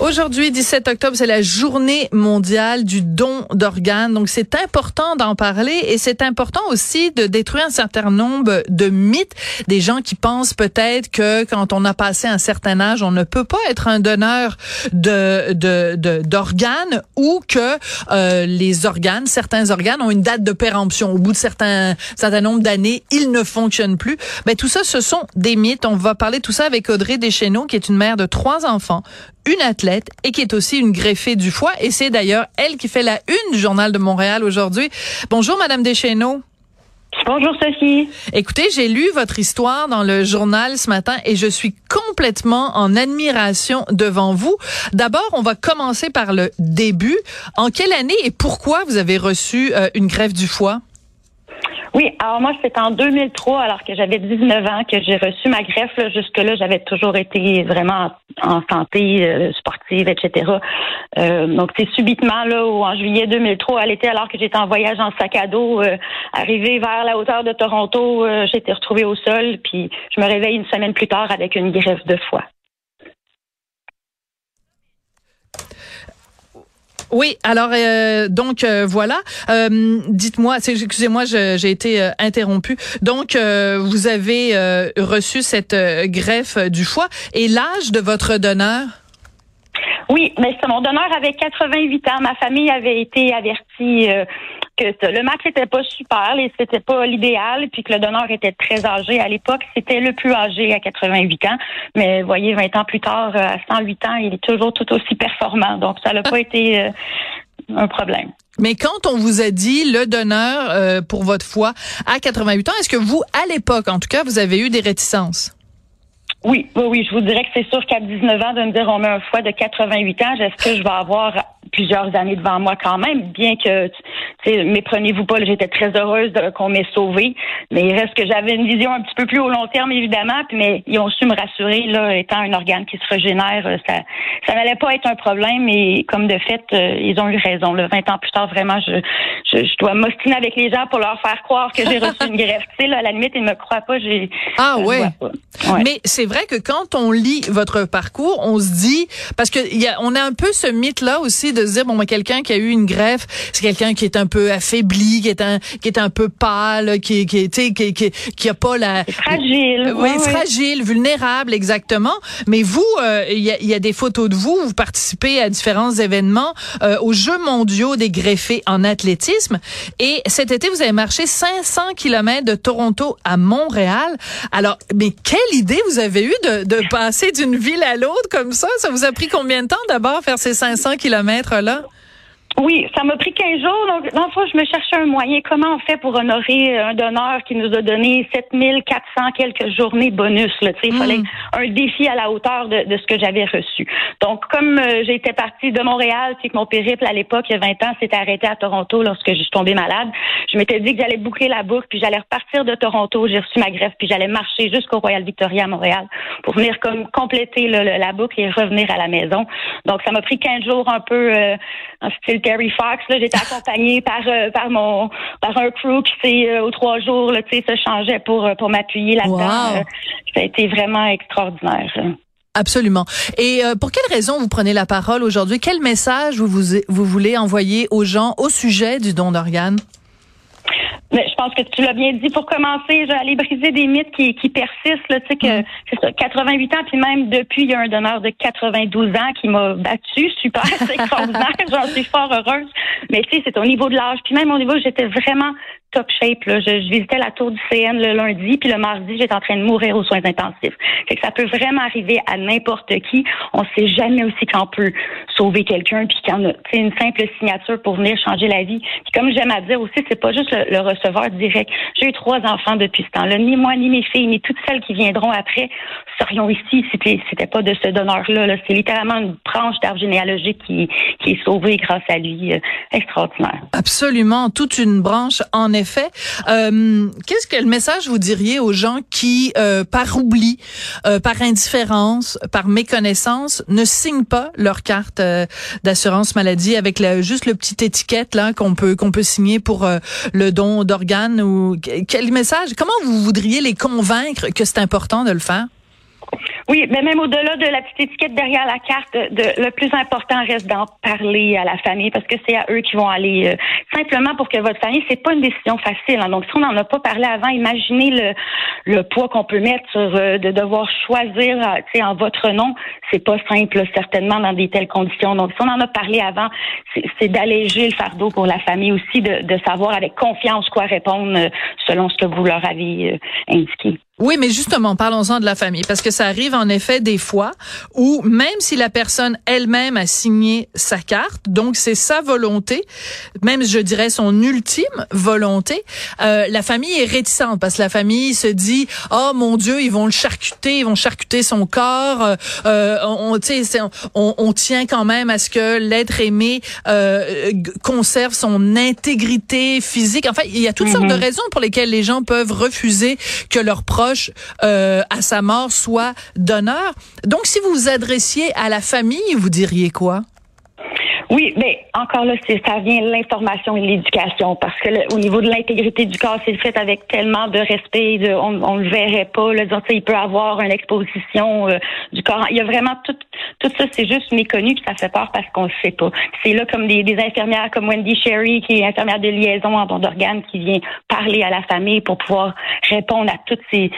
Aujourd'hui, 17 octobre, c'est la journée mondiale du don d'organes. Donc, c'est important d'en parler et c'est important aussi de détruire un certain nombre de mythes. Des gens qui pensent peut-être que quand on a passé un certain âge, on ne peut pas être un donneur de d'organes ou que euh, les organes, certains organes ont une date de péremption. Au bout de certains certain nombre d'années, ils ne fonctionnent plus. Mais tout ça, ce sont des mythes. On va parler tout ça avec Audrey Deschenaux, qui est une mère de trois enfants, une athlète et qui est aussi une greffée du foie. Et c'est d'ailleurs elle qui fait la une du Journal de Montréal aujourd'hui. Bonjour, Madame Deschenaux. Bonjour Sophie. Écoutez, j'ai lu votre histoire dans le journal ce matin et je suis complètement en admiration devant vous. D'abord, on va commencer par le début. En quelle année et pourquoi vous avez reçu euh, une greffe du foie? Oui, alors moi, c'est en 2003, alors que j'avais 19 ans, que j'ai reçu ma greffe. Jusque-là, j'avais toujours été vraiment en santé euh, sportive, etc. Euh, donc, c'est subitement, là, où en juillet 2003, à l'été, alors que j'étais en voyage en sac à dos, euh, arrivé vers la hauteur de Toronto, euh, j'étais retrouvée au sol, puis je me réveille une semaine plus tard avec une greffe de foie. Oui, alors euh, donc euh, voilà. Euh, dites-moi, excusez-moi, j'ai été interrompue. Donc vous avez reçu cette greffe du foie et l'âge de votre donneur? Oui, mais mon donneur avait 88 ans. Ma famille avait été avertie que le match n'était pas super et c'était pas l'idéal, puis que le donneur était très âgé. À l'époque, c'était le plus âgé à 88 ans. Mais voyez, 20 ans plus tard, euh, à 108 ans, il est toujours tout aussi performant. Donc, ça n'a pas été euh, un problème. Mais quand on vous a dit le donneur euh, pour votre foi à 88 ans, est-ce que vous, à l'époque, en tout cas, vous avez eu des réticences? Oui, oui, oui, je vous dirais que c'est sûr qu'à 19 ans, de me dire on met un foie de 88 ans, est-ce que je vais avoir plusieurs années devant moi quand même, bien que, méprenez-vous pas, j'étais très heureuse qu'on m'ait sauvée, mais il reste que j'avais une vision un petit peu plus au long terme, évidemment, mais ils ont su me rassurer, là, étant un organe qui se régénère, euh, ça, ça n'allait pas être un problème, et comme de fait, euh, ils ont eu raison. Le 20 ans plus tard, vraiment, je, je, dois m'ostiner avec les gens pour leur faire croire que j'ai reçu une greffe. Tu sais, là, à la limite, ils me croient pas, j'ai... Ah ouais. Mais c'est vrai que quand on lit votre parcours, on se dit, parce que y a, on a un peu ce mythe-là aussi de se dire bon, mais quelqu'un qui a eu une greffe, c'est quelqu'un qui est un peu affaibli, qui est un qui est un peu pâle, qui qui qui qui, qui a pas la fragile, oui, fragile, vulnérable exactement. Mais vous, euh, il y, a, y, a, des photos de vous, vous participez à différents événements euh, aux Jeux mondiaux des greffés en athlétisme et cet été vous avez marché 500 kilomètres de Toronto à Montréal. Alors, mais quelle idée vous avez eu de, de passer d'une ville à l'autre comme ça? Ça vous a pris combien de temps d'abord faire ces 500 kilomètres là oui, ça m'a pris 15 jours. Donc, dans le fond, je me cherchais un moyen. Comment on fait pour honorer un donneur qui nous a donné 7400 quelques journées bonus? Là, il fallait mm. un défi à la hauteur de, ce que j'avais reçu. Donc, comme euh, j'étais partie de Montréal, c'est que mon périple à l'époque, il y a 20 ans, s'était arrêté à Toronto lorsque je suis tombée malade. Je m'étais dit que j'allais boucler la boucle, puis j'allais repartir de Toronto. J'ai reçu ma greffe, puis j'allais marcher jusqu'au Royal Victoria à Montréal pour venir comme compléter la boucle et revenir à la maison. Donc, ça m'a pris 15 jours un peu euh, en style Terry Fox. Là, j'étais accompagnée par euh, par mon par un crew qui s'est euh, aux trois jours là, se changeait pour euh, pour m'appuyer là-dedans. ça a été vraiment extraordinaire. Absolument. Et pour quelle raison vous prenez la parole aujourd'hui? Quel message vous, vous vous voulez envoyer aux gens au sujet du don d'organes? Mais je pense que tu l'as bien dit. Pour commencer, aller briser des mythes qui, qui persistent. Là, tu sais que mm. c'est ça, 88 ans, puis même depuis, il y a un donneur de 92 ans qui m'a battu. Super, c'est extraordinaire. J'en suis fort heureuse. Mais tu sais, c'est au niveau de l'âge. Puis même au niveau, j'étais vraiment top shape. Là. Je, visitais la tour du CN le lundi, puis le mardi, j'étais en train de mourir aux soins intensifs. Fait que ça peut vraiment arriver à n'importe qui. On sait jamais aussi qu'on peut sauver quelqu'un, puis qu'on a une simple signature pour venir changer la vie. Puis comme j'aime à dire aussi, c'est pas juste le, receveur direct. J'ai eu trois enfants depuis ce temps-là. Ni moi, ni mes filles, ni toutes celles qui viendront après serions ici si c'était pas de ce donneur-là. c'est littéralement une branche d'arbre généalogique qui, qui est sauvée grâce à lui. Euh, extraordinaire. Absolument. Toute une branche, en effet. Euh, qu'est-ce que le message vous diriez aux gens qui, euh, par oubli, euh, par indifférence, par méconnaissance, ne signent pas leur carte d'assurance maladie avec juste le petit étiquette là qu'on peut qu'on peut signer pour le don d'organes ou quel message Comment vous voudriez les convaincre que c'est important de le faire? Oui, mais même au-delà de la petite étiquette derrière la carte, de, le plus important reste d'en parler à la famille parce que c'est à eux qui vont aller euh, simplement pour que votre famille, c'est pas une décision facile. Hein. Donc si on n'en a pas parlé avant, imaginez le, le poids qu'on peut mettre sur euh, de devoir choisir, euh, en votre nom, c'est pas simple certainement dans des telles conditions. Donc si on en a parlé avant, c'est d'alléger le fardeau pour la famille aussi, de, de savoir avec confiance quoi répondre selon ce que vous leur avez indiqué. Oui, mais justement, parlons-en de la famille, parce que ça arrive en effet des fois où même si la personne elle-même a signé sa carte, donc c'est sa volonté, même je dirais son ultime volonté, euh, la famille est réticente parce que la famille se dit oh mon Dieu, ils vont le charcuter, ils vont charcuter son corps, euh, euh on, on, on, tient quand même à ce que l'être aimé euh, conserve son intégrité physique. Enfin, il y a toutes sortes de mm-hmm. raisons pour lesquelles les gens peuvent refuser que leur euh, à sa mort soit donneur. Donc, si vous vous adressiez à la famille, vous diriez quoi? Oui, mais encore là, ça vient l'information et l'éducation parce que au niveau de l'intégrité du corps, c'est fait avec tellement de respect, de, on, on le verrait pas. Là, dire, il peut avoir une exposition euh, du corps. Il y a vraiment tout, tout ça, c'est juste méconnu puis ça fait peur parce qu'on le sait pas. C'est là comme des, infirmières comme Wendy Sherry, qui est infirmière de liaison en don d'organes, qui vient parler à la famille pour pouvoir répondre à toutes ces,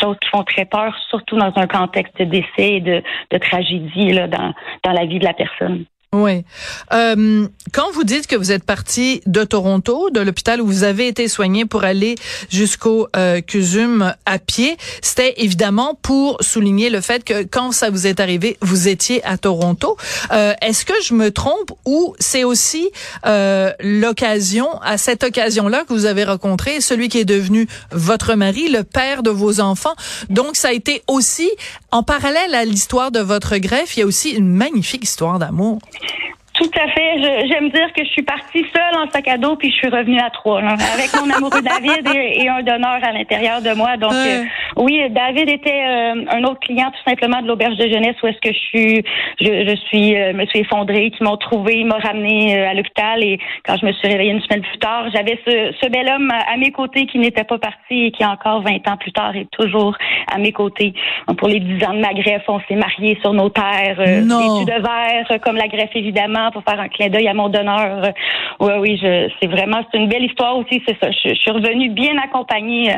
choses qui font très peur, surtout dans un contexte de décès et de, tragédie là, dans la vie de la personne. Oui. Euh, quand vous dites que vous êtes parti de Toronto, de l'hôpital où vous avez été soigné pour aller jusqu'au euh, CUSUM à pied, c'était évidemment pour souligner le fait que quand ça vous est arrivé, vous étiez à Toronto. Euh, Est-ce que je me trompe ou c'est aussi euh, l'occasion, à cette occasion-là que vous avez rencontré celui qui est devenu votre mari, le père de vos enfants? Donc ça a été aussi, en parallèle à l'histoire de votre greffe, il y a aussi une magnifique histoire d'amour. Tout à fait. J'aime dire que je suis partie seule en sac à dos puis je suis revenue à trois, avec mon amoureux David et, un donneur à l'intérieur de moi. Donc euh, oui, David était euh, un autre client tout simplement de l'auberge de jeunesse où est-ce que je suis, je, je suis, euh, me suis effondrée, qui m'ont trouvé, m'a ramené à l'hôpital et quand je me suis réveillée une semaine plus tard, j'avais ce, ce, bel homme à, mes côtés qui n'était pas parti et qui encore 20 ans plus tard est toujours à mes côtés. Pour les 10 ans de ma greffe, on s'est mariés sur nos terres, non. de verre comme la greffe évidemment pour faire un clin d'œil à mon donneur. Oui, oui, c'est vraiment, c'est une belle histoire aussi, c'est ça. Je, suis revenue bien accompagnée euh,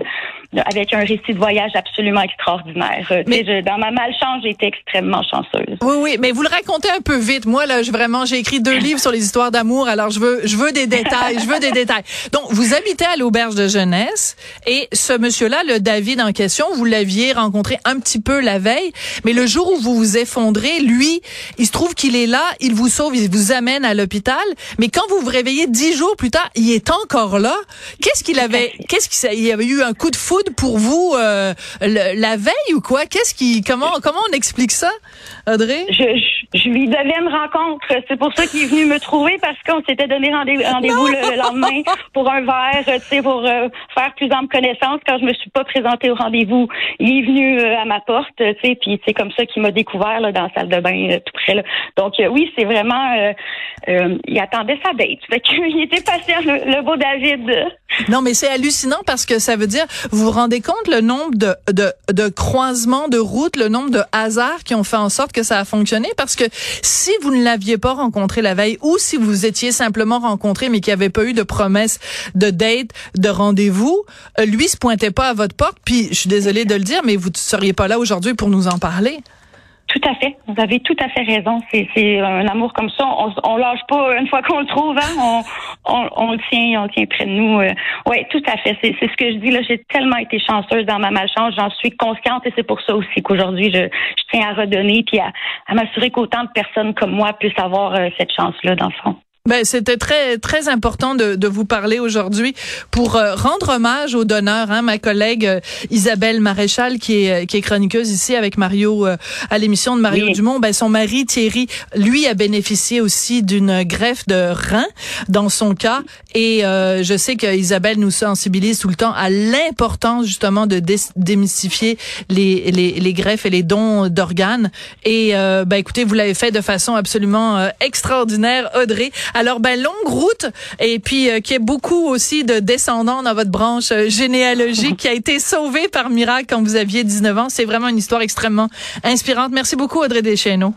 avec un récit de voyage absolument extraordinaire. Euh, mais dans ma malchance, j'ai été extrêmement chanceuse. Oui, oui, mais vous le racontez un peu vite. Moi, là, je, vraiment, j'ai écrit deux livres sur les histoires d'amour, alors je veux, je veux des détails, je veux des détails. Donc, vous habitez à l'auberge de jeunesse et ce monsieur-là, le David en question, vous l'aviez rencontré un petit peu la veille, mais le jour où vous vous effondrez, lui, il se trouve qu'il est là, il vous sauve, il vous amène à l'hôpital, mais quand vous vous réveillez dix jours plus tard, il est encore là. Qu'est-ce qu'il avait, qu'est-ce qu'il y avait eu un coup de foudre pour vous euh, la veille ou quoi? Qu'est-ce qui, comment, comment on explique ça, Audrey? Je, je, lui devais une rencontre. C'est pour ça qu'il est venu me trouver parce qu'on s'était donné rendez-vous le lendemain pour un verre, tu sais, pour euh, faire plus ample connaissance. Quand je me suis pas présentée au rendez-vous, il est venu euh, à ma porte, tu sais, puis c'est comme ça qu'il m'a découvert là, dans la salle de bain tout près là. Donc oui, c'est vraiment euh, euh, il attendait sa date. Fait qu'il était patient, le, beau David. Non, mais c'est hallucinant parce que ça veut dire, vous vous rendez compte le nombre de, de, de croisements de routes, le nombre de hasards qui ont fait en sorte que ça a fonctionné? Parce que si vous ne l'aviez pas rencontré la veille ou si vous étiez simplement rencontré mais qu'il n'y avait pas eu de promesse de date, de rendez-vous, euh, lui se pointait pas à votre porte. Puis, je suis désolée de le dire, mais vous ne seriez pas là aujourd'hui pour nous en parler. Tout à fait. Vous avez tout à fait raison. C'est un amour comme ça. On, on lâche pas une fois qu'on le trouve. Hein? On, on, le tient, on le tient près de nous. Euh. Oui, tout à fait. C'est ce que je dis là. J'ai tellement été chanceuse dans ma malchance. J'en suis consciente et c'est pour ça aussi qu'aujourd'hui je, je, tiens à redonner puis à, à m'assurer qu'autant de personnes comme moi puissent avoir euh, cette chance là dans le fond. Ben, c'était très très important de, de vous parler aujourd'hui pour euh, rendre hommage aux donneurs. Hein, ma collègue euh, Isabelle Maréchal, qui est qui est chroniqueuse ici avec Mario euh, à l'émission de Mario Dumont. Ben, son mari Thierry, lui, a bénéficié aussi d'une greffe de rein dans son cas. Et je sais que Isabelle nous sensibilise tout le temps à l'importance justement de démystifier les, les, les greffes et les dons d'organes. Et ben, écoutez, vous l'avez fait de façon absolument extraordinaire, Audrey. Alors, ben, longue route et puis euh, qui est beaucoup aussi de descendants dans votre branche euh, généalogique qui a été sauvée par miracle quand vous aviez 19 ans. C'est vraiment une histoire extrêmement inspirante. Merci beaucoup, Audrey Deschenaux.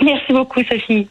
Merci beaucoup, Sophie.